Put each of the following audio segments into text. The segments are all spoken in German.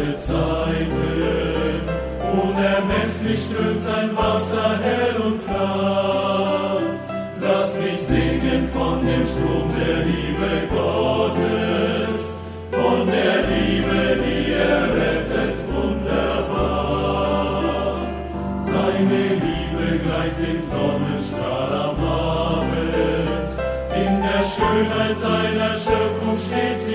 alle Zeiten. Unermesslich strömt sein Wasser hell und klar. Lass mich singen von dem Strom der Liebe Gottes, von der Liebe, die er rettet, wunderbar. Seine Liebe gleicht dem Sonnenstrahl am Abend, in der Schönheit seiner Schöpfung steht sie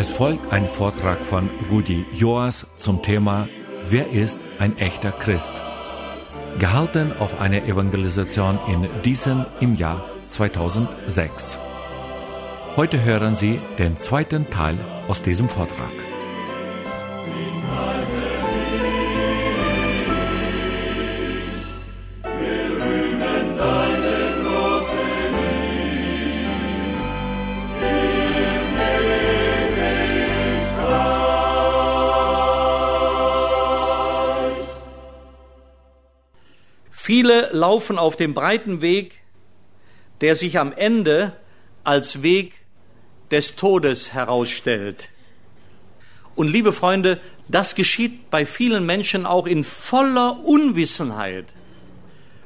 Es folgt ein Vortrag von Rudi Joas zum Thema Wer ist ein echter Christ? Gehalten auf einer Evangelisation in Diesen im Jahr 2006. Heute hören Sie den zweiten Teil aus diesem Vortrag. Viele laufen auf dem breiten Weg, der sich am Ende als Weg des Todes herausstellt. Und liebe Freunde, das geschieht bei vielen Menschen auch in voller Unwissenheit,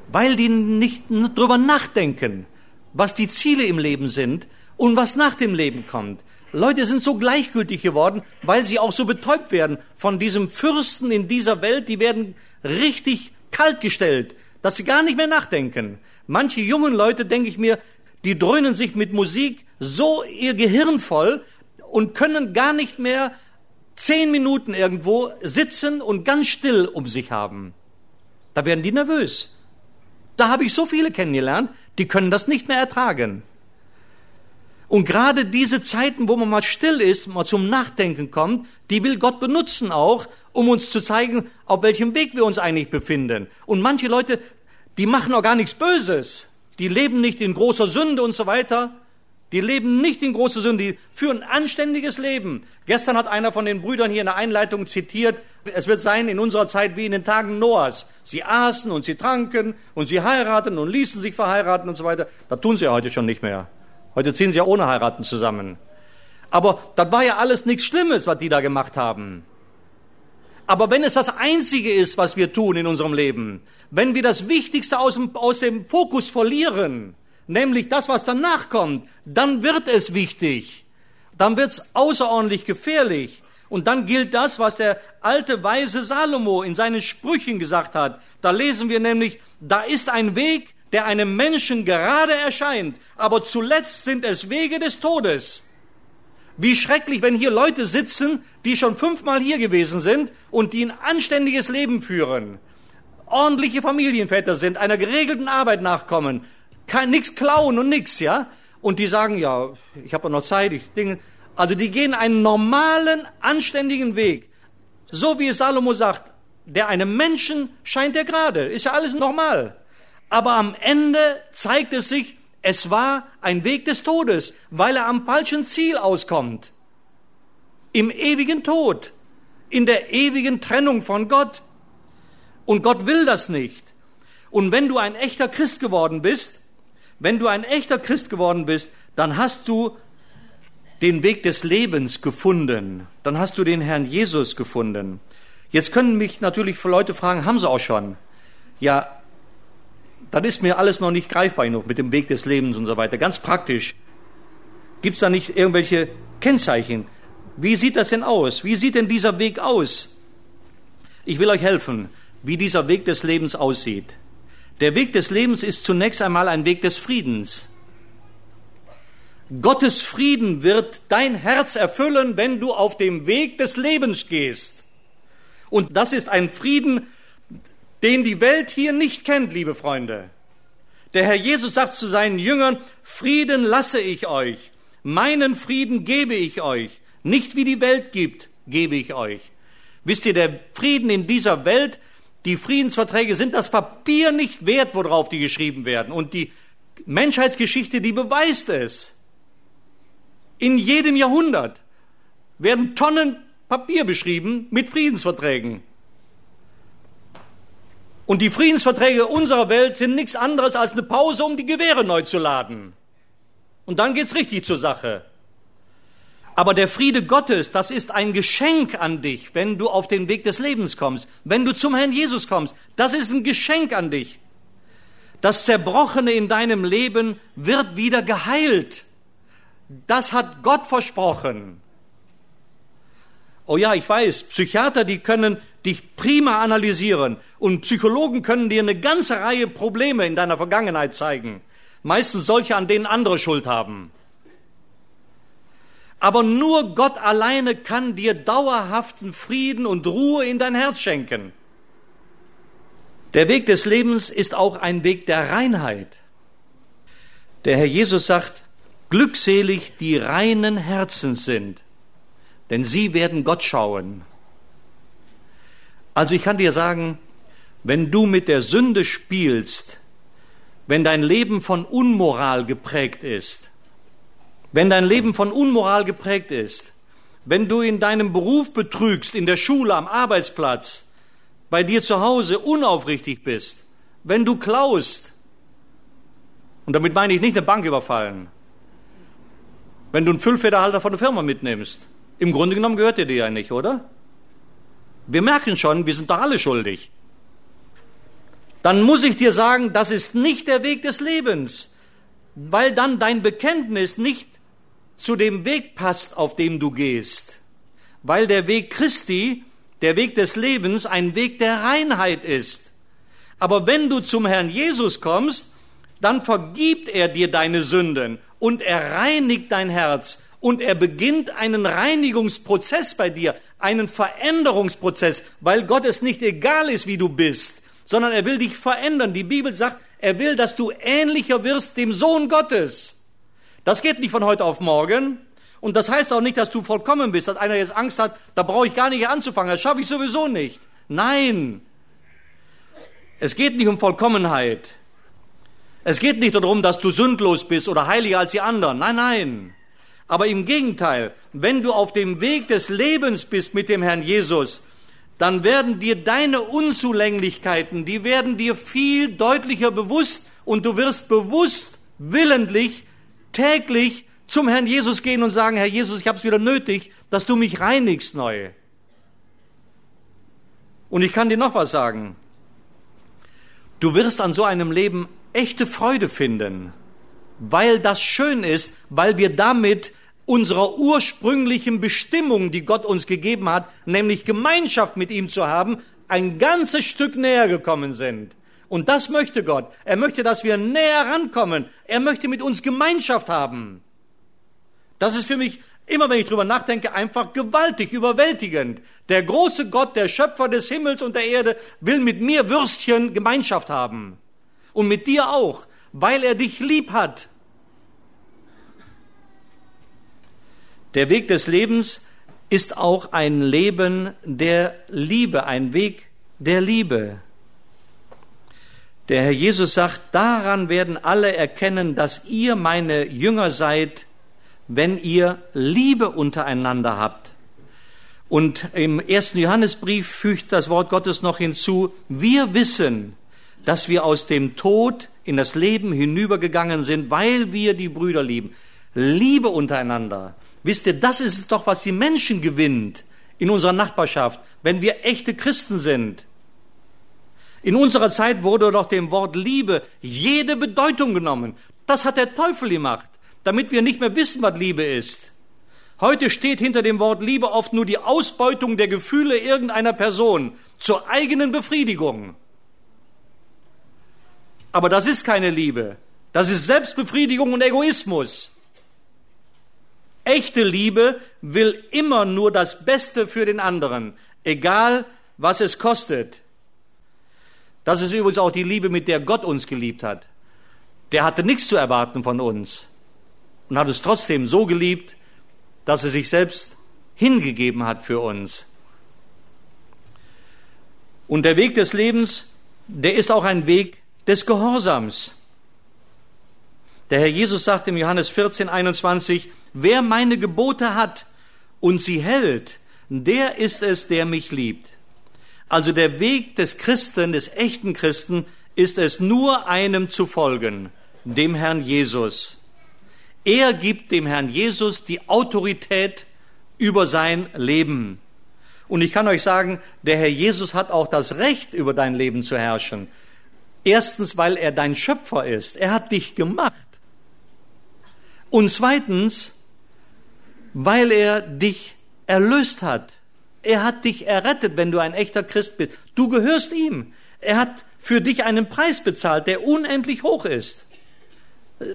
weil die nicht drüber nachdenken, was die Ziele im Leben sind und was nach dem Leben kommt. Leute sind so gleichgültig geworden, weil sie auch so betäubt werden von diesem Fürsten in dieser Welt. Die werden richtig kaltgestellt, dass sie gar nicht mehr nachdenken. Manche jungen Leute, denke ich mir, die dröhnen sich mit Musik so ihr Gehirn voll und können gar nicht mehr zehn Minuten irgendwo sitzen und ganz still um sich haben. Da werden die nervös. Da habe ich so viele kennengelernt, die können das nicht mehr ertragen. Und gerade diese Zeiten, wo man mal still ist, mal zum Nachdenken kommt, die will Gott benutzen auch, um uns zu zeigen, auf welchem Weg wir uns eigentlich befinden. Und manche Leute, die machen auch gar nichts Böses. Die leben nicht in großer Sünde und so weiter. Die leben nicht in großer Sünde, die führen ein anständiges Leben. Gestern hat einer von den Brüdern hier in der Einleitung zitiert, es wird sein in unserer Zeit wie in den Tagen Noahs. Sie aßen und sie tranken und sie heirateten und ließen sich verheiraten und so weiter. Das tun sie ja heute schon nicht mehr. Heute ziehen sie ja ohne heiraten zusammen. Aber das war ja alles nichts Schlimmes, was die da gemacht haben. Aber wenn es das Einzige ist, was wir tun in unserem Leben, wenn wir das Wichtigste aus dem, aus dem Fokus verlieren, nämlich das, was danach kommt, dann wird es wichtig. Dann wird es außerordentlich gefährlich. Und dann gilt das, was der alte weise Salomo in seinen Sprüchen gesagt hat. Da lesen wir nämlich, da ist ein Weg, der einem Menschen gerade erscheint, aber zuletzt sind es Wege des Todes. Wie schrecklich, wenn hier Leute sitzen, die schon fünfmal hier gewesen sind und die ein anständiges Leben führen, ordentliche Familienväter sind, einer geregelten Arbeit nachkommen, kein nix klauen und nix, ja? Und die sagen, ja, ich habe noch Zeit, ich Dinge. Also die gehen einen normalen, anständigen Weg. So wie es Salomo sagt, der einem Menschen scheint er gerade, ist ja alles normal. Aber am Ende zeigt es sich, es war ein Weg des Todes, weil er am falschen Ziel auskommt. Im ewigen Tod, in der ewigen Trennung von Gott. Und Gott will das nicht. Und wenn du ein echter Christ geworden bist, wenn du ein echter Christ geworden bist, dann hast du den Weg des Lebens gefunden. Dann hast du den Herrn Jesus gefunden. Jetzt können mich natürlich Leute fragen, haben sie auch schon? Ja, dann ist mir alles noch nicht greifbar genug mit dem Weg des Lebens und so weiter. Ganz praktisch. Gibt es da nicht irgendwelche Kennzeichen? Wie sieht das denn aus? Wie sieht denn dieser Weg aus? Ich will euch helfen, wie dieser Weg des Lebens aussieht. Der Weg des Lebens ist zunächst einmal ein Weg des Friedens. Gottes Frieden wird dein Herz erfüllen, wenn du auf dem Weg des Lebens gehst. Und das ist ein Frieden, den die Welt hier nicht kennt, liebe Freunde. Der Herr Jesus sagt zu seinen Jüngern, Frieden lasse ich euch, meinen Frieden gebe ich euch, nicht wie die Welt gibt, gebe ich euch. Wisst ihr, der Frieden in dieser Welt, die Friedensverträge sind das Papier nicht wert, worauf die geschrieben werden. Und die Menschheitsgeschichte, die beweist es. In jedem Jahrhundert werden Tonnen Papier beschrieben mit Friedensverträgen. Und die Friedensverträge unserer Welt sind nichts anderes als eine Pause, um die Gewehre neu zu laden. Und dann geht's richtig zur Sache. Aber der Friede Gottes, das ist ein Geschenk an dich, wenn du auf den Weg des Lebens kommst, wenn du zum Herrn Jesus kommst. Das ist ein Geschenk an dich. Das Zerbrochene in deinem Leben wird wieder geheilt. Das hat Gott versprochen. Oh ja, ich weiß, Psychiater, die können dich prima analysieren und Psychologen können dir eine ganze Reihe Probleme in deiner Vergangenheit zeigen. Meistens solche, an denen andere Schuld haben. Aber nur Gott alleine kann dir dauerhaften Frieden und Ruhe in dein Herz schenken. Der Weg des Lebens ist auch ein Weg der Reinheit. Der Herr Jesus sagt, glückselig die reinen Herzen sind, denn sie werden Gott schauen. Also ich kann dir sagen, wenn du mit der Sünde spielst, wenn dein Leben von Unmoral geprägt ist, wenn dein Leben von Unmoral geprägt ist, wenn du in deinem Beruf betrügst, in der Schule, am Arbeitsplatz, bei dir zu Hause unaufrichtig bist, wenn du klaust, und damit meine ich nicht eine Bank überfallen, wenn du einen Füllfederhalter von der Firma mitnimmst, im Grunde genommen gehört dir ja nicht, oder? Wir merken schon, wir sind doch alle schuldig. Dann muss ich dir sagen, das ist nicht der Weg des Lebens, weil dann dein Bekenntnis nicht zu dem Weg passt, auf dem du gehst. Weil der Weg Christi, der Weg des Lebens, ein Weg der Reinheit ist. Aber wenn du zum Herrn Jesus kommst, dann vergibt er dir deine Sünden und er reinigt dein Herz und er beginnt einen Reinigungsprozess bei dir, einen Veränderungsprozess, weil Gott es nicht egal ist, wie du bist, sondern er will dich verändern. Die Bibel sagt, er will, dass du ähnlicher wirst dem Sohn Gottes. Das geht nicht von heute auf morgen. Und das heißt auch nicht, dass du vollkommen bist, dass einer jetzt Angst hat, da brauche ich gar nicht anzufangen, das schaffe ich sowieso nicht. Nein. Es geht nicht um Vollkommenheit. Es geht nicht darum, dass du sündlos bist oder heiliger als die anderen. Nein, nein. Aber im Gegenteil, wenn du auf dem Weg des Lebens bist mit dem Herrn Jesus, dann werden dir deine Unzulänglichkeiten, die werden dir viel deutlicher bewusst und du wirst bewusst, willentlich, täglich zum Herrn Jesus gehen und sagen, Herr Jesus, ich habe es wieder nötig, dass du mich reinigst neu. Und ich kann dir noch was sagen. Du wirst an so einem Leben echte Freude finden weil das schön ist, weil wir damit unserer ursprünglichen Bestimmung, die Gott uns gegeben hat, nämlich Gemeinschaft mit ihm zu haben, ein ganzes Stück näher gekommen sind. Und das möchte Gott. Er möchte, dass wir näher rankommen. Er möchte mit uns Gemeinschaft haben. Das ist für mich immer, wenn ich drüber nachdenke, einfach gewaltig, überwältigend. Der große Gott, der Schöpfer des Himmels und der Erde, will mit mir Würstchen Gemeinschaft haben. Und mit dir auch weil er dich lieb hat. Der Weg des Lebens ist auch ein Leben der Liebe, ein Weg der Liebe. Der Herr Jesus sagt, daran werden alle erkennen, dass ihr meine Jünger seid, wenn ihr Liebe untereinander habt. Und im ersten Johannesbrief fügt das Wort Gottes noch hinzu, wir wissen, dass wir aus dem Tod in das Leben hinübergegangen sind, weil wir die Brüder lieben. Liebe untereinander. Wisst ihr, das ist doch, was die Menschen gewinnt in unserer Nachbarschaft, wenn wir echte Christen sind. In unserer Zeit wurde doch dem Wort Liebe jede Bedeutung genommen. Das hat der Teufel gemacht, damit wir nicht mehr wissen, was Liebe ist. Heute steht hinter dem Wort Liebe oft nur die Ausbeutung der Gefühle irgendeiner Person zur eigenen Befriedigung. Aber das ist keine Liebe. Das ist Selbstbefriedigung und Egoismus. Echte Liebe will immer nur das Beste für den anderen, egal was es kostet. Das ist übrigens auch die Liebe, mit der Gott uns geliebt hat. Der hatte nichts zu erwarten von uns und hat es trotzdem so geliebt, dass er sich selbst hingegeben hat für uns. Und der Weg des Lebens, der ist auch ein Weg des Gehorsams. Der Herr Jesus sagt im Johannes 14, 21, wer meine Gebote hat und sie hält, der ist es, der mich liebt. Also der Weg des Christen, des echten Christen, ist es nur einem zu folgen, dem Herrn Jesus. Er gibt dem Herrn Jesus die Autorität über sein Leben. Und ich kann euch sagen, der Herr Jesus hat auch das Recht, über dein Leben zu herrschen. Erstens, weil er dein Schöpfer ist. Er hat dich gemacht. Und zweitens, weil er dich erlöst hat. Er hat dich errettet, wenn du ein echter Christ bist. Du gehörst ihm. Er hat für dich einen Preis bezahlt, der unendlich hoch ist.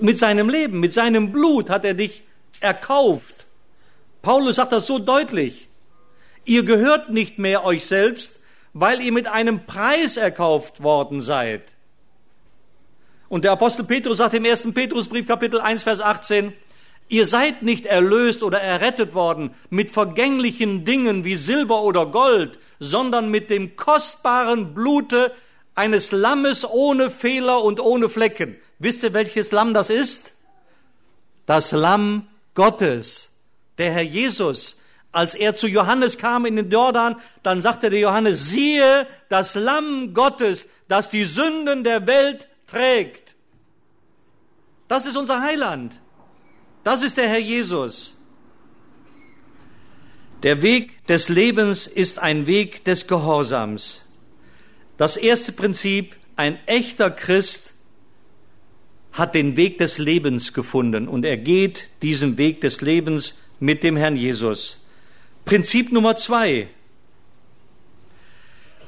Mit seinem Leben, mit seinem Blut hat er dich erkauft. Paulus sagt das so deutlich. Ihr gehört nicht mehr euch selbst, weil ihr mit einem Preis erkauft worden seid. Und der Apostel Petrus sagt im ersten Petrusbrief Kapitel 1 Vers 18, Ihr seid nicht erlöst oder errettet worden mit vergänglichen Dingen wie Silber oder Gold, sondern mit dem kostbaren Blute eines Lammes ohne Fehler und ohne Flecken. Wisst ihr, welches Lamm das ist? Das Lamm Gottes, der Herr Jesus. Als er zu Johannes kam in den Jordan, dann sagte der Johannes, siehe das Lamm Gottes, das die Sünden der Welt trägt. Das ist unser Heiland. Das ist der Herr Jesus. Der Weg des Lebens ist ein Weg des Gehorsams. Das erste Prinzip, ein echter Christ hat den Weg des Lebens gefunden und er geht diesen Weg des Lebens mit dem Herrn Jesus. Prinzip Nummer zwei.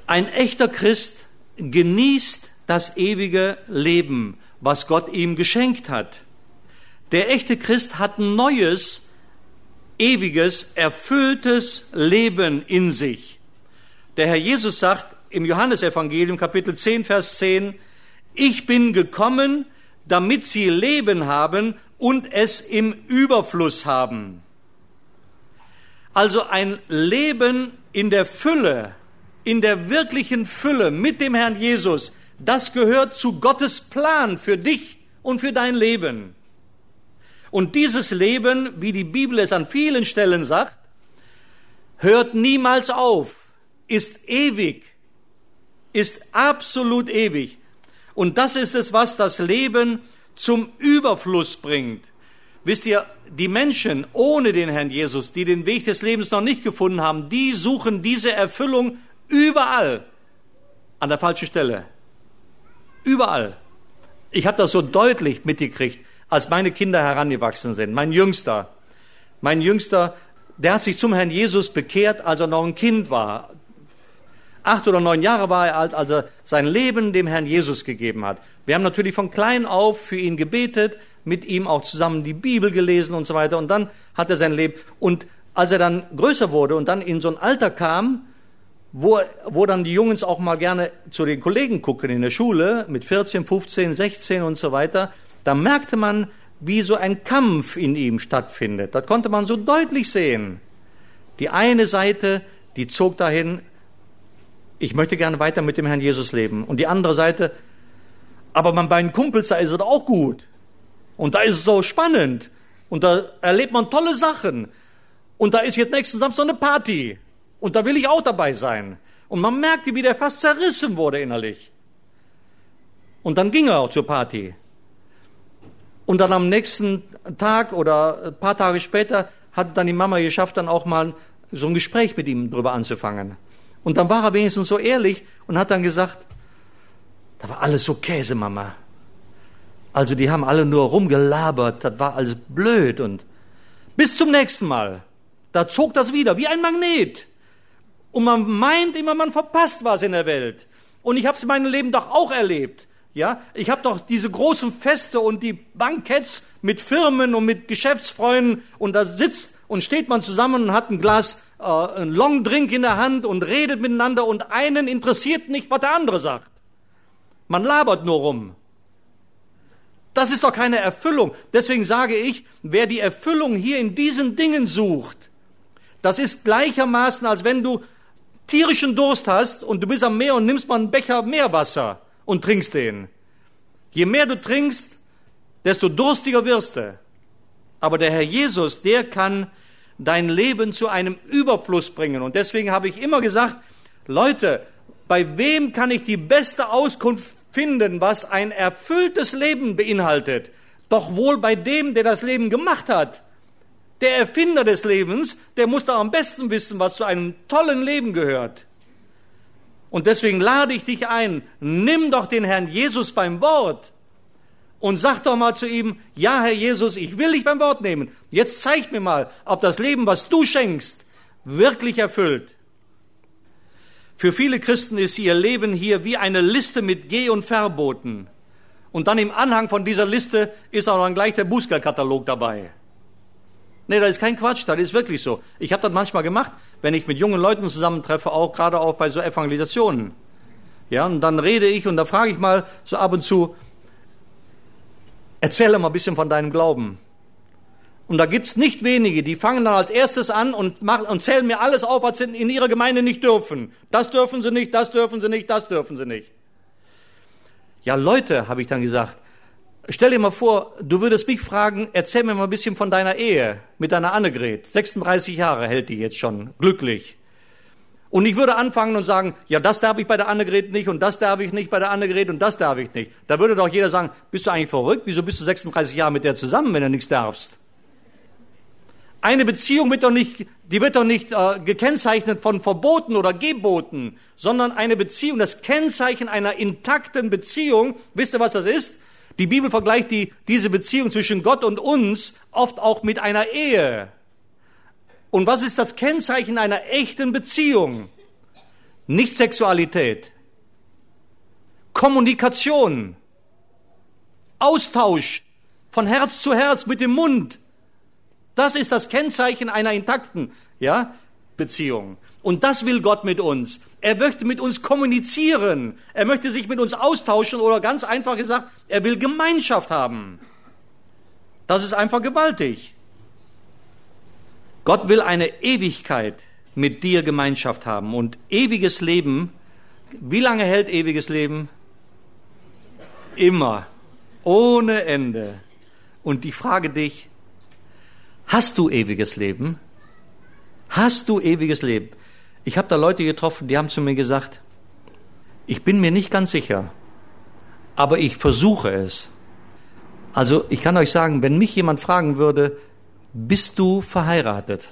Ein echter Christ genießt das ewige Leben, was Gott ihm geschenkt hat. Der echte Christ hat ein neues, ewiges, erfülltes Leben in sich. Der Herr Jesus sagt im Johannesevangelium Kapitel 10, Vers 10, ich bin gekommen, damit sie Leben haben und es im Überfluss haben. Also ein Leben in der Fülle, in der wirklichen Fülle mit dem Herrn Jesus, das gehört zu Gottes Plan für dich und für dein Leben. Und dieses Leben, wie die Bibel es an vielen Stellen sagt, hört niemals auf, ist ewig, ist absolut ewig. Und das ist es, was das Leben zum Überfluss bringt. Wisst ihr, die Menschen ohne den Herrn Jesus, die den Weg des Lebens noch nicht gefunden haben, die suchen diese Erfüllung überall an der falschen Stelle. Überall. Ich habe das so deutlich mitgekriegt als meine Kinder herangewachsen sind. Mein Jüngster, mein Jüngster, der hat sich zum Herrn Jesus bekehrt, als er noch ein Kind war. Acht oder neun Jahre war er alt, als er sein Leben dem Herrn Jesus gegeben hat. Wir haben natürlich von klein auf für ihn gebetet, mit ihm auch zusammen die Bibel gelesen und so weiter. Und dann hat er sein Leben. Und als er dann größer wurde und dann in so ein Alter kam, wo, wo dann die Jungs auch mal gerne zu den Kollegen gucken in der Schule, mit 14, 15, 16 und so weiter, da merkte man, wie so ein Kampf in ihm stattfindet. Das konnte man so deutlich sehen. Die eine Seite, die zog dahin, ich möchte gerne weiter mit dem Herrn Jesus leben. Und die andere Seite, aber bei meinen Kumpels, da ist es auch gut. Und da ist es so spannend. Und da erlebt man tolle Sachen. Und da ist jetzt nächsten Samstag eine Party. Und da will ich auch dabei sein. Und man merkte, wie der fast zerrissen wurde innerlich. Und dann ging er auch zur Party. Und dann am nächsten Tag oder ein paar Tage später hat dann die Mama geschafft, dann auch mal so ein Gespräch mit ihm drüber anzufangen. Und dann war er wenigstens so ehrlich und hat dann gesagt, da war alles so Käse, Mama. Also die haben alle nur rumgelabert, das war alles blöd und bis zum nächsten Mal. Da zog das wieder wie ein Magnet. Und man meint immer, man verpasst was in der Welt. Und ich habe es in meinem Leben doch auch erlebt. Ja, ich habe doch diese großen Feste und die Banketts mit Firmen und mit Geschäftsfreunden und da sitzt und steht man zusammen und hat ein Glas äh, ein Long Drink in der Hand und redet miteinander und einen interessiert nicht, was der andere sagt. Man labert nur rum. Das ist doch keine Erfüllung. Deswegen sage ich, wer die Erfüllung hier in diesen Dingen sucht, das ist gleichermaßen, als wenn du tierischen Durst hast und du bist am Meer und nimmst mal einen Becher Meerwasser und trinkst den. Je mehr du trinkst, desto durstiger wirst du. Aber der Herr Jesus, der kann dein Leben zu einem Überfluss bringen. Und deswegen habe ich immer gesagt, Leute, bei wem kann ich die beste Auskunft finden, was ein erfülltes Leben beinhaltet? Doch wohl bei dem, der das Leben gemacht hat. Der Erfinder des Lebens, der muss doch am besten wissen, was zu einem tollen Leben gehört. Und deswegen lade ich dich ein, nimm doch den Herrn Jesus beim Wort und sag doch mal zu ihm, ja Herr Jesus, ich will dich beim Wort nehmen. Jetzt zeig mir mal, ob das Leben, was du schenkst, wirklich erfüllt. Für viele Christen ist ihr Leben hier wie eine Liste mit Geh- und Verboten. Und dann im Anhang von dieser Liste ist auch dann gleich der Bußgeldkatalog dabei. Nee, das ist kein Quatsch, das ist wirklich so. Ich habe das manchmal gemacht, wenn ich mit jungen Leuten zusammentreffe, auch gerade auch bei so Evangelisationen. Ja, und dann rede ich und da frage ich mal so ab und zu, erzähle mal ein bisschen von deinem Glauben. Und da gibt's nicht wenige, die fangen dann als erstes an und, machen, und zählen mir alles auf, was sie in ihrer Gemeinde nicht dürfen. Das dürfen sie nicht, das dürfen sie nicht, das dürfen sie nicht. Ja, Leute, habe ich dann gesagt, Stell dir mal vor, du würdest mich fragen, erzähl mir mal ein bisschen von deiner Ehe mit deiner Annegret. 36 Jahre hält die jetzt schon, glücklich. Und ich würde anfangen und sagen, ja, das darf ich bei der Annegret nicht und das darf ich nicht bei der Annegret und das darf ich nicht. Da würde doch jeder sagen, bist du eigentlich verrückt? Wieso bist du 36 Jahre mit der zusammen, wenn du nichts darfst? Eine Beziehung wird doch nicht, die wird doch nicht äh, gekennzeichnet von Verboten oder Geboten, sondern eine Beziehung, das Kennzeichen einer intakten Beziehung, wisst ihr, was das ist? Die Bibel vergleicht die, diese Beziehung zwischen Gott und uns oft auch mit einer Ehe. Und was ist das Kennzeichen einer echten Beziehung? Nicht Sexualität, Kommunikation, Austausch von Herz zu Herz mit dem Mund. Das ist das Kennzeichen einer intakten ja, Beziehung. Und das will Gott mit uns. Er möchte mit uns kommunizieren. Er möchte sich mit uns austauschen oder ganz einfach gesagt, er will Gemeinschaft haben. Das ist einfach gewaltig. Gott will eine Ewigkeit mit dir Gemeinschaft haben und ewiges Leben. Wie lange hält ewiges Leben? Immer. Ohne Ende. Und ich frage dich, hast du ewiges Leben? Hast du ewiges Leben? Ich habe da Leute getroffen, die haben zu mir gesagt, ich bin mir nicht ganz sicher, aber ich versuche es. Also ich kann euch sagen, wenn mich jemand fragen würde, bist du verheiratet?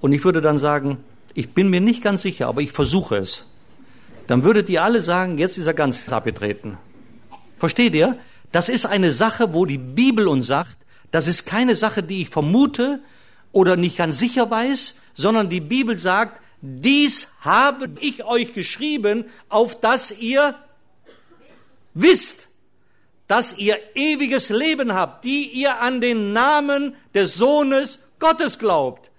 Und ich würde dann sagen, ich bin mir nicht ganz sicher, aber ich versuche es. Dann würdet ihr alle sagen, jetzt ist er ganz abgetreten. Versteht ihr? Das ist eine Sache, wo die Bibel uns sagt, das ist keine Sache, die ich vermute oder nicht ganz sicher weiß, sondern die Bibel sagt, dies habe ich euch geschrieben, auf dass ihr wisst, dass ihr ewiges Leben habt, die ihr an den Namen des Sohnes Gottes glaubt.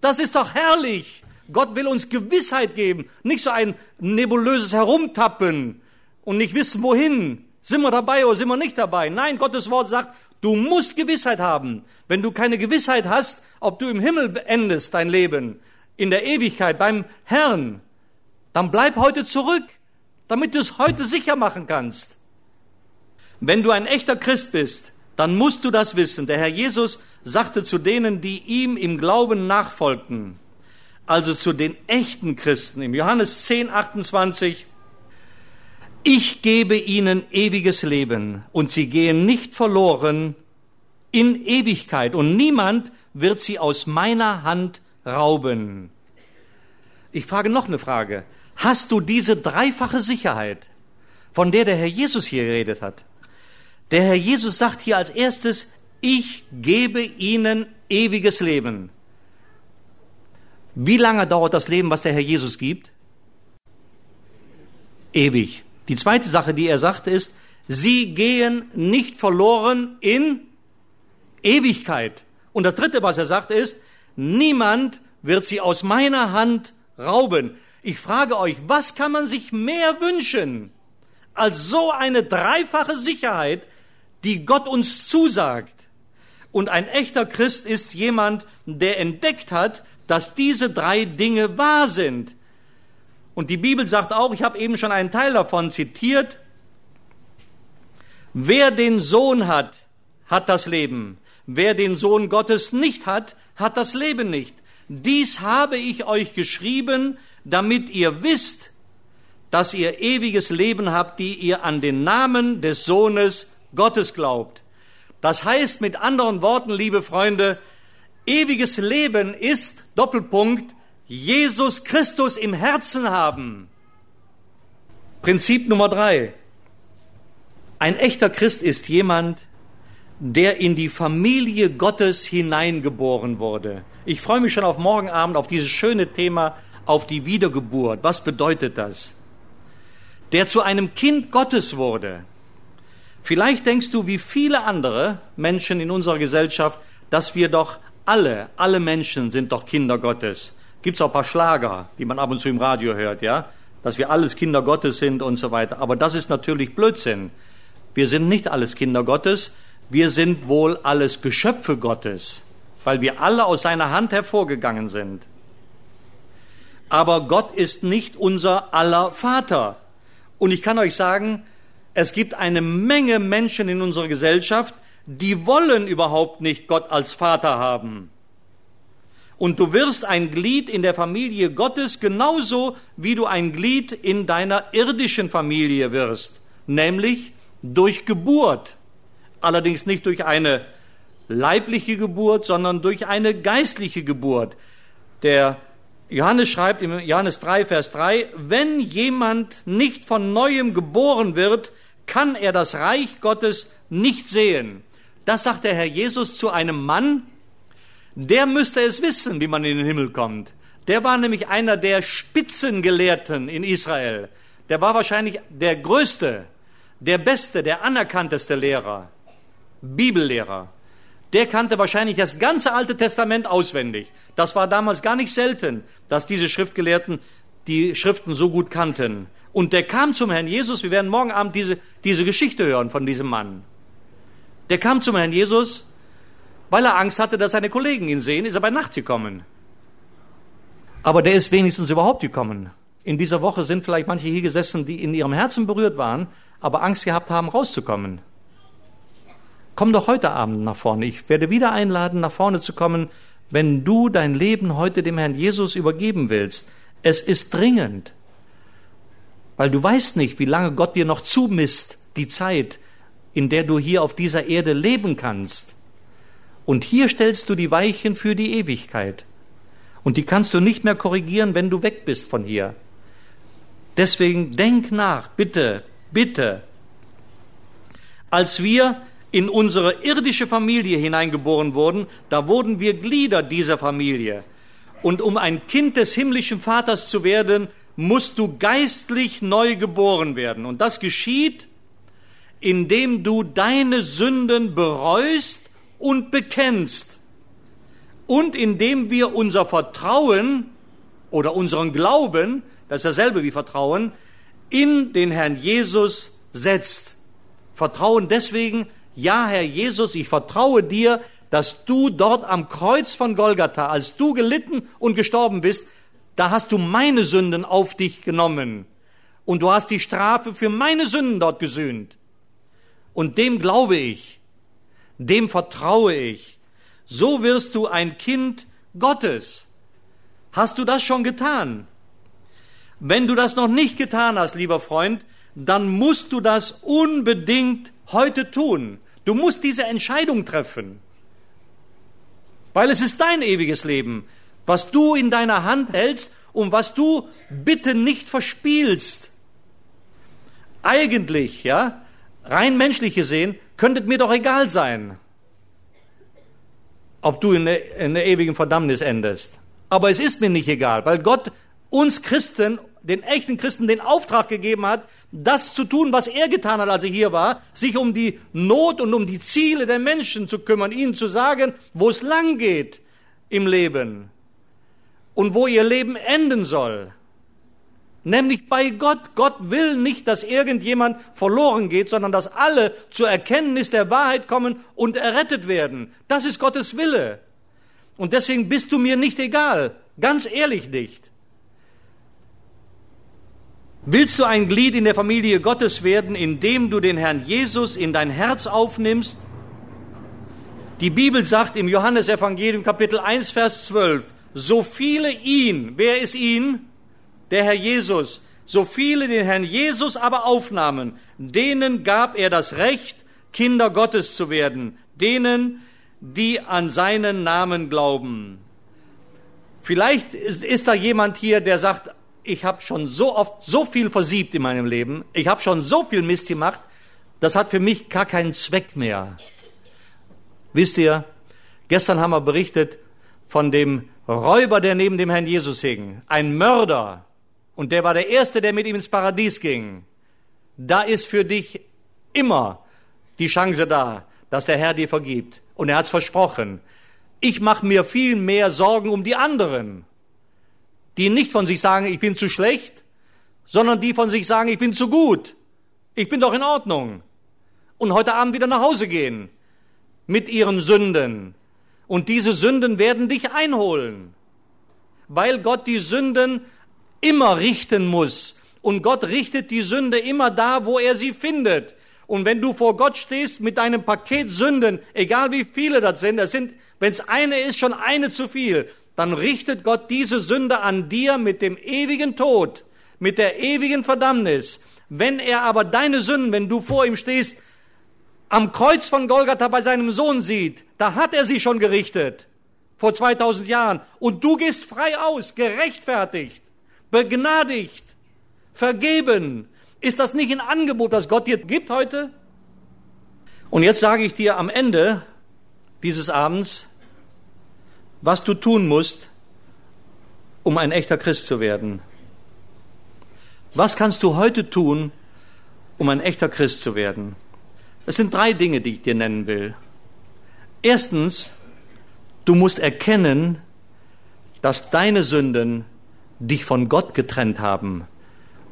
Das ist doch herrlich. Gott will uns Gewissheit geben, nicht so ein nebulöses Herumtappen und nicht wissen, wohin. Sind wir dabei oder sind wir nicht dabei? Nein, Gottes Wort sagt, du musst Gewissheit haben. Wenn du keine Gewissheit hast, ob du im Himmel endest dein Leben, in der Ewigkeit beim Herrn, dann bleib heute zurück, damit du es heute sicher machen kannst. Wenn du ein echter Christ bist, dann musst du das wissen. Der Herr Jesus sagte zu denen, die ihm im Glauben nachfolgten, also zu den echten Christen, im Johannes 10, 28, ich gebe ihnen ewiges Leben und sie gehen nicht verloren in Ewigkeit und niemand wird sie aus meiner Hand rauben. Ich frage noch eine Frage. Hast du diese dreifache Sicherheit, von der der Herr Jesus hier geredet hat? Der Herr Jesus sagt hier als erstes, ich gebe ihnen ewiges Leben. Wie lange dauert das Leben, was der Herr Jesus gibt? Ewig. Die zweite Sache, die er sagt, ist, sie gehen nicht verloren in Ewigkeit. Und das dritte, was er sagt, ist, niemand wird sie aus meiner Hand rauben. Ich frage euch, was kann man sich mehr wünschen als so eine dreifache Sicherheit, die Gott uns zusagt? Und ein echter Christ ist jemand, der entdeckt hat, dass diese drei Dinge wahr sind. Und die Bibel sagt auch, ich habe eben schon einen Teil davon zitiert, wer den Sohn hat, hat das Leben. wer den Sohn Gottes nicht hat, hat das Leben nicht. Dies habe ich euch geschrieben, damit ihr wisst, dass ihr ewiges Leben habt, die ihr an den Namen des Sohnes Gottes glaubt. Das heißt mit anderen Worten, liebe Freunde, ewiges Leben ist Doppelpunkt Jesus Christus im Herzen haben. Prinzip Nummer drei. Ein echter Christ ist jemand, der in die Familie Gottes hineingeboren wurde. Ich freue mich schon auf morgen Abend auf dieses schöne Thema, auf die Wiedergeburt. Was bedeutet das? Der zu einem Kind Gottes wurde. Vielleicht denkst du, wie viele andere Menschen in unserer Gesellschaft, dass wir doch alle, alle Menschen sind doch Kinder Gottes. Gibt es auch ein paar Schlager, die man ab und zu im Radio hört, ja? Dass wir alles Kinder Gottes sind und so weiter. Aber das ist natürlich Blödsinn. Wir sind nicht alles Kinder Gottes. Wir sind wohl alles Geschöpfe Gottes, weil wir alle aus seiner Hand hervorgegangen sind. Aber Gott ist nicht unser aller Vater. Und ich kann euch sagen, es gibt eine Menge Menschen in unserer Gesellschaft, die wollen überhaupt nicht Gott als Vater haben. Und du wirst ein Glied in der Familie Gottes genauso, wie du ein Glied in deiner irdischen Familie wirst, nämlich durch Geburt. Allerdings nicht durch eine leibliche Geburt, sondern durch eine geistliche Geburt. Der Johannes schreibt im Johannes 3, Vers 3, wenn jemand nicht von neuem geboren wird, kann er das Reich Gottes nicht sehen. Das sagt der Herr Jesus zu einem Mann, der müsste es wissen, wie man in den Himmel kommt. Der war nämlich einer der Spitzengelehrten in Israel. Der war wahrscheinlich der größte, der beste, der anerkannteste Lehrer, Bibellehrer. Der kannte wahrscheinlich das ganze Alte Testament auswendig. Das war damals gar nicht selten, dass diese Schriftgelehrten die Schriften so gut kannten. Und der kam zum Herrn Jesus, wir werden morgen Abend diese, diese Geschichte hören von diesem Mann. Der kam zum Herrn Jesus, weil er Angst hatte, dass seine Kollegen ihn sehen, ist er bei Nacht gekommen. Aber der ist wenigstens überhaupt gekommen. In dieser Woche sind vielleicht manche hier gesessen, die in ihrem Herzen berührt waren, aber Angst gehabt haben, rauszukommen. Komm doch heute Abend nach vorne. Ich werde wieder einladen, nach vorne zu kommen, wenn du dein Leben heute dem Herrn Jesus übergeben willst. Es ist dringend weil du weißt nicht, wie lange Gott dir noch zumisst, die Zeit, in der du hier auf dieser Erde leben kannst. Und hier stellst du die Weichen für die Ewigkeit. Und die kannst du nicht mehr korrigieren, wenn du weg bist von hier. Deswegen denk nach, bitte, bitte. Als wir in unsere irdische Familie hineingeboren wurden, da wurden wir Glieder dieser Familie. Und um ein Kind des himmlischen Vaters zu werden, musst du geistlich neu geboren werden. Und das geschieht, indem du deine Sünden bereust und bekennst. Und indem wir unser Vertrauen oder unseren Glauben, das ist dasselbe wie Vertrauen, in den Herrn Jesus setzt. Vertrauen deswegen, ja Herr Jesus, ich vertraue dir, dass du dort am Kreuz von Golgatha, als du gelitten und gestorben bist, da hast du meine Sünden auf dich genommen und du hast die Strafe für meine Sünden dort gesühnt. Und dem glaube ich, dem vertraue ich. So wirst du ein Kind Gottes. Hast du das schon getan? Wenn du das noch nicht getan hast, lieber Freund, dann musst du das unbedingt heute tun. Du musst diese Entscheidung treffen. Weil es ist dein ewiges Leben was du in deiner Hand hältst und was du bitte nicht verspielst. Eigentlich, ja, rein menschlich gesehen, könnte mir doch egal sein, ob du in der, in der ewigen Verdammnis endest. Aber es ist mir nicht egal, weil Gott uns Christen, den echten Christen, den Auftrag gegeben hat, das zu tun, was er getan hat, als er hier war, sich um die Not und um die Ziele der Menschen zu kümmern, ihnen zu sagen, wo es lang geht im Leben und wo ihr Leben enden soll. Nämlich bei Gott. Gott will nicht, dass irgendjemand verloren geht, sondern dass alle zur Erkenntnis der Wahrheit kommen und errettet werden. Das ist Gottes Wille. Und deswegen bist du mir nicht egal. Ganz ehrlich nicht. Willst du ein Glied in der Familie Gottes werden, indem du den Herrn Jesus in dein Herz aufnimmst Die Bibel sagt im Johannesevangelium Kapitel 1, Vers 12, so viele ihn, wer ist ihn? Der Herr Jesus. So viele den Herrn Jesus aber aufnahmen, denen gab er das Recht, Kinder Gottes zu werden, denen, die an seinen Namen glauben. Vielleicht ist, ist da jemand hier, der sagt, ich habe schon so oft so viel versiebt in meinem Leben, ich habe schon so viel Mist gemacht, das hat für mich gar keinen Zweck mehr. Wisst ihr, gestern haben wir berichtet von dem Räuber, der neben dem Herrn Jesus hing, ein Mörder, und der war der Erste, der mit ihm ins Paradies ging. Da ist für dich immer die Chance da, dass der Herr dir vergibt. Und er hat's versprochen. Ich mache mir viel mehr Sorgen um die anderen, die nicht von sich sagen, ich bin zu schlecht, sondern die von sich sagen, ich bin zu gut. Ich bin doch in Ordnung. Und heute Abend wieder nach Hause gehen mit ihren Sünden. Und diese Sünden werden dich einholen, weil Gott die Sünden immer richten muss. Und Gott richtet die Sünde immer da, wo er sie findet. Und wenn du vor Gott stehst mit deinem Paket Sünden, egal wie viele das sind, das sind, wenn es eine ist, schon eine zu viel, dann richtet Gott diese Sünde an dir mit dem ewigen Tod, mit der ewigen Verdammnis. Wenn er aber deine Sünden, wenn du vor ihm stehst, am Kreuz von Golgatha bei seinem Sohn sieht, da hat er sie schon gerichtet, vor 2000 Jahren. Und du gehst frei aus, gerechtfertigt, begnadigt, vergeben, ist das nicht ein Angebot, das Gott dir gibt heute? Und jetzt sage ich dir am Ende dieses Abends, was du tun musst, um ein echter Christ zu werden. Was kannst du heute tun, um ein echter Christ zu werden? Es sind drei Dinge, die ich dir nennen will. Erstens, du musst erkennen, dass deine Sünden dich von Gott getrennt haben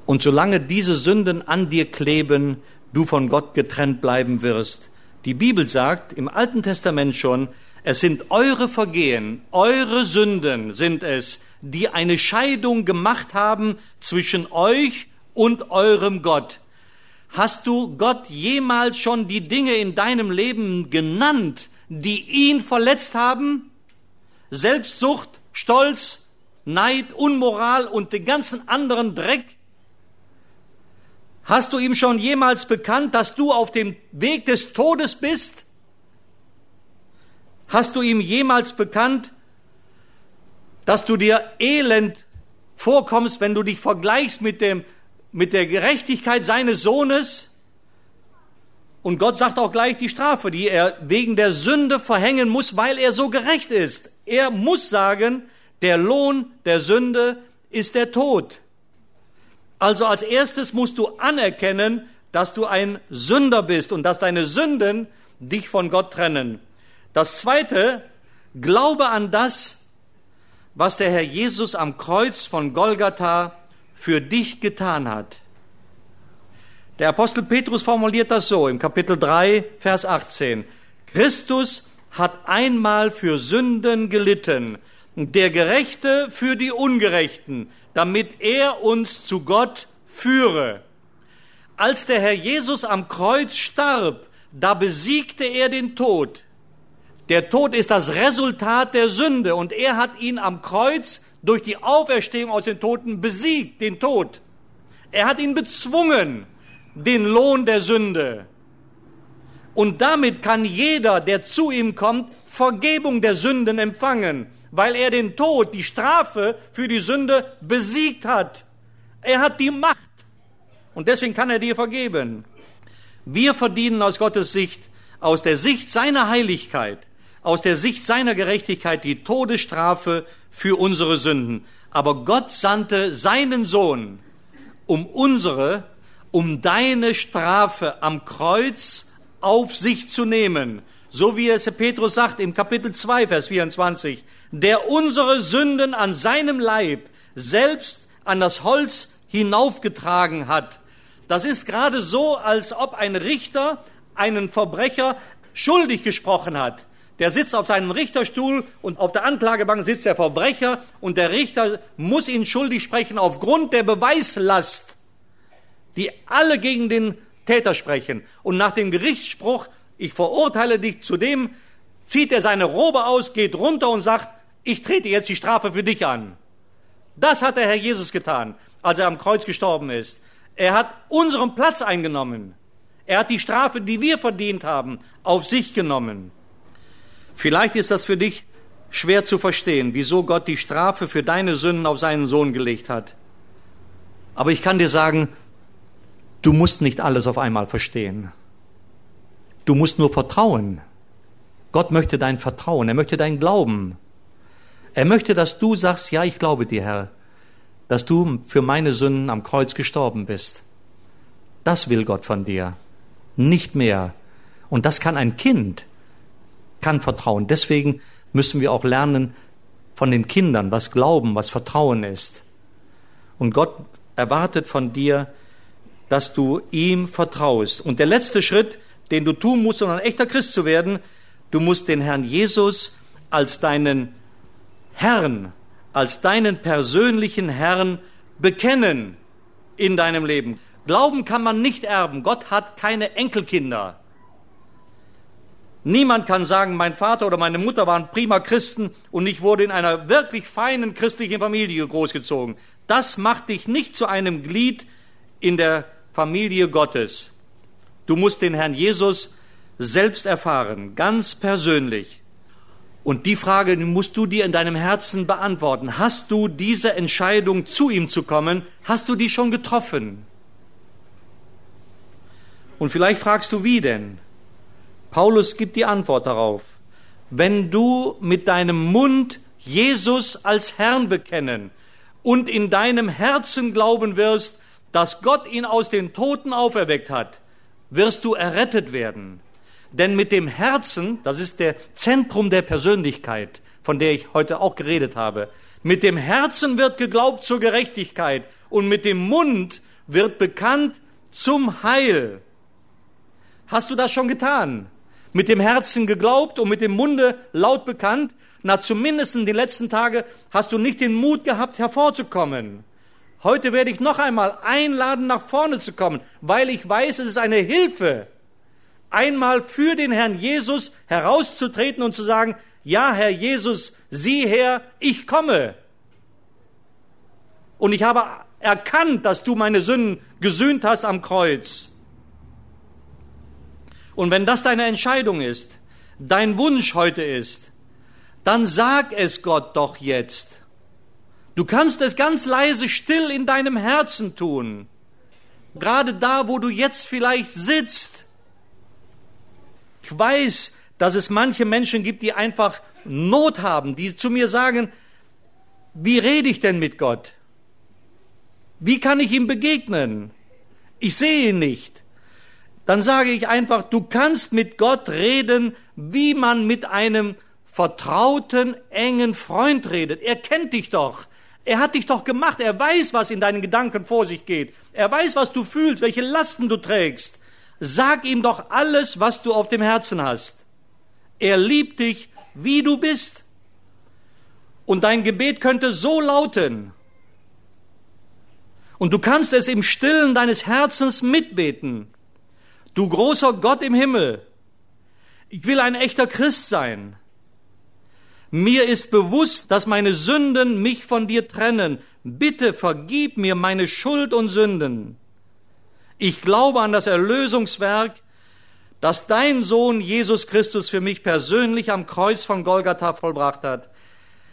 und solange diese Sünden an dir kleben, du von Gott getrennt bleiben wirst. Die Bibel sagt im Alten Testament schon, es sind eure Vergehen, eure Sünden sind es, die eine Scheidung gemacht haben zwischen euch und eurem Gott. Hast du Gott jemals schon die Dinge in deinem Leben genannt, die ihn verletzt haben? Selbstsucht, Stolz, Neid, Unmoral und den ganzen anderen Dreck, Hast du ihm schon jemals bekannt, dass du auf dem Weg des Todes bist? Hast du ihm jemals bekannt, dass du dir elend vorkommst, wenn du dich vergleichst mit, dem, mit der Gerechtigkeit seines Sohnes? Und Gott sagt auch gleich die Strafe, die er wegen der Sünde verhängen muss, weil er so gerecht ist. Er muss sagen, der Lohn der Sünde ist der Tod. Also als erstes musst du anerkennen, dass du ein Sünder bist und dass deine Sünden dich von Gott trennen. Das zweite, glaube an das, was der Herr Jesus am Kreuz von Golgatha für dich getan hat. Der Apostel Petrus formuliert das so im Kapitel 3, Vers 18. Christus hat einmal für Sünden gelitten, der Gerechte für die Ungerechten, damit er uns zu Gott führe. Als der Herr Jesus am Kreuz starb, da besiegte er den Tod. Der Tod ist das Resultat der Sünde und er hat ihn am Kreuz durch die Auferstehung aus den Toten besiegt, den Tod. Er hat ihn bezwungen, den Lohn der Sünde. Und damit kann jeder, der zu ihm kommt, Vergebung der Sünden empfangen weil er den Tod, die Strafe für die Sünde besiegt hat. Er hat die Macht und deswegen kann er dir vergeben. Wir verdienen aus Gottes Sicht, aus der Sicht seiner Heiligkeit, aus der Sicht seiner Gerechtigkeit die Todesstrafe für unsere Sünden. Aber Gott sandte seinen Sohn, um unsere, um deine Strafe am Kreuz auf sich zu nehmen. So wie es Petrus sagt im Kapitel 2, Vers 24 der unsere Sünden an seinem Leib selbst an das Holz hinaufgetragen hat. Das ist gerade so, als ob ein Richter einen Verbrecher schuldig gesprochen hat. Der sitzt auf seinem Richterstuhl und auf der Anklagebank sitzt der Verbrecher und der Richter muss ihn schuldig sprechen aufgrund der Beweislast, die alle gegen den Täter sprechen. Und nach dem Gerichtsspruch, ich verurteile dich zu dem zieht er seine Robe aus, geht runter und sagt, ich trete jetzt die Strafe für dich an. Das hat der Herr Jesus getan, als er am Kreuz gestorben ist. Er hat unseren Platz eingenommen. Er hat die Strafe, die wir verdient haben, auf sich genommen. Vielleicht ist das für dich schwer zu verstehen, wieso Gott die Strafe für deine Sünden auf seinen Sohn gelegt hat. Aber ich kann dir sagen, du musst nicht alles auf einmal verstehen. Du musst nur vertrauen. Gott möchte dein Vertrauen, er möchte dein Glauben. Er möchte, dass du sagst, ja, ich glaube dir, Herr, dass du für meine Sünden am Kreuz gestorben bist. Das will Gott von dir, nicht mehr. Und das kann ein Kind, kann vertrauen. Deswegen müssen wir auch lernen von den Kindern, was Glauben, was Vertrauen ist. Und Gott erwartet von dir, dass du ihm vertraust. Und der letzte Schritt, den du tun musst, um ein echter Christ zu werden, du musst den Herrn Jesus als deinen Herrn, als deinen persönlichen Herrn bekennen in deinem Leben. Glauben kann man nicht erben. Gott hat keine Enkelkinder. Niemand kann sagen, mein Vater oder meine Mutter waren prima Christen und ich wurde in einer wirklich feinen christlichen Familie großgezogen. Das macht dich nicht zu einem Glied in der Familie Gottes. Du musst den Herrn Jesus selbst erfahren, ganz persönlich. Und die Frage musst du dir in deinem Herzen beantworten. Hast du diese Entscheidung, zu ihm zu kommen, hast du die schon getroffen? Und vielleicht fragst du, wie denn? Paulus gibt die Antwort darauf. Wenn du mit deinem Mund Jesus als Herrn bekennen und in deinem Herzen glauben wirst, dass Gott ihn aus den Toten auferweckt hat, wirst du errettet werden. Denn mit dem Herzen, das ist der Zentrum der Persönlichkeit, von der ich heute auch geredet habe, mit dem Herzen wird geglaubt zur Gerechtigkeit und mit dem Mund wird bekannt zum Heil. Hast du das schon getan? Mit dem Herzen geglaubt und mit dem Munde laut bekannt? Na, zumindest in den letzten Tagen hast du nicht den Mut gehabt, hervorzukommen. Heute werde ich noch einmal einladen, nach vorne zu kommen, weil ich weiß, es ist eine Hilfe, einmal für den Herrn Jesus herauszutreten und zu sagen, ja, Herr Jesus, sieh her, ich komme. Und ich habe erkannt, dass du meine Sünden gesühnt hast am Kreuz. Und wenn das deine Entscheidung ist, dein Wunsch heute ist, dann sag es Gott doch jetzt. Du kannst es ganz leise still in deinem Herzen tun. Gerade da, wo du jetzt vielleicht sitzt. Ich weiß, dass es manche Menschen gibt, die einfach Not haben, die zu mir sagen, wie rede ich denn mit Gott? Wie kann ich ihm begegnen? Ich sehe ihn nicht dann sage ich einfach, du kannst mit Gott reden, wie man mit einem vertrauten, engen Freund redet. Er kennt dich doch. Er hat dich doch gemacht. Er weiß, was in deinen Gedanken vor sich geht. Er weiß, was du fühlst, welche Lasten du trägst. Sag ihm doch alles, was du auf dem Herzen hast. Er liebt dich, wie du bist. Und dein Gebet könnte so lauten. Und du kannst es im Stillen deines Herzens mitbeten. Du großer Gott im Himmel, ich will ein echter Christ sein. Mir ist bewusst, dass meine Sünden mich von dir trennen. Bitte vergib mir meine Schuld und Sünden. Ich glaube an das Erlösungswerk, das dein Sohn Jesus Christus für mich persönlich am Kreuz von Golgatha vollbracht hat.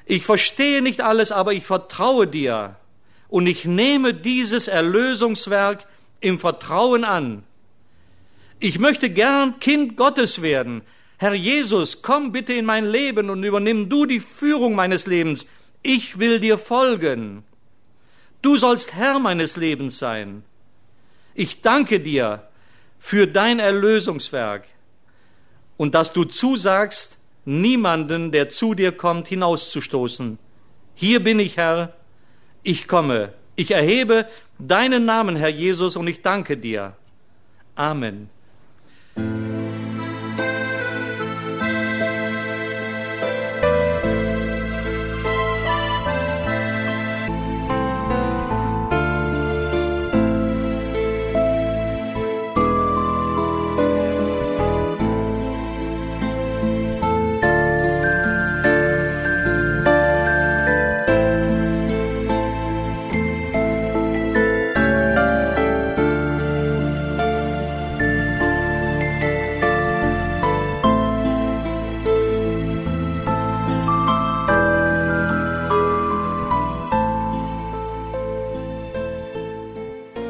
Ich verstehe nicht alles, aber ich vertraue dir und ich nehme dieses Erlösungswerk im Vertrauen an. Ich möchte gern Kind Gottes werden. Herr Jesus, komm bitte in mein Leben und übernimm du die Führung meines Lebens. Ich will dir folgen. Du sollst Herr meines Lebens sein. Ich danke dir für dein Erlösungswerk und dass du zusagst, niemanden, der zu dir kommt, hinauszustoßen. Hier bin ich, Herr, ich komme. Ich erhebe deinen Namen, Herr Jesus, und ich danke dir. Amen. Mm-hmm.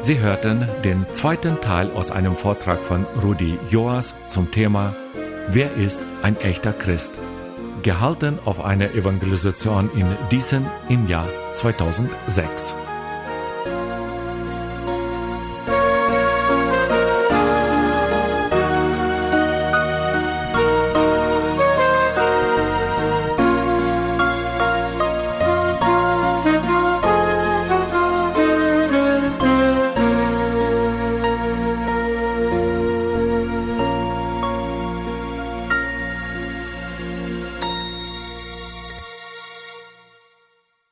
Sie hörten den zweiten Teil aus einem Vortrag von Rudi Joas zum Thema Wer ist ein echter Christ? Gehalten auf einer Evangelisation in Diesen im Jahr 2006.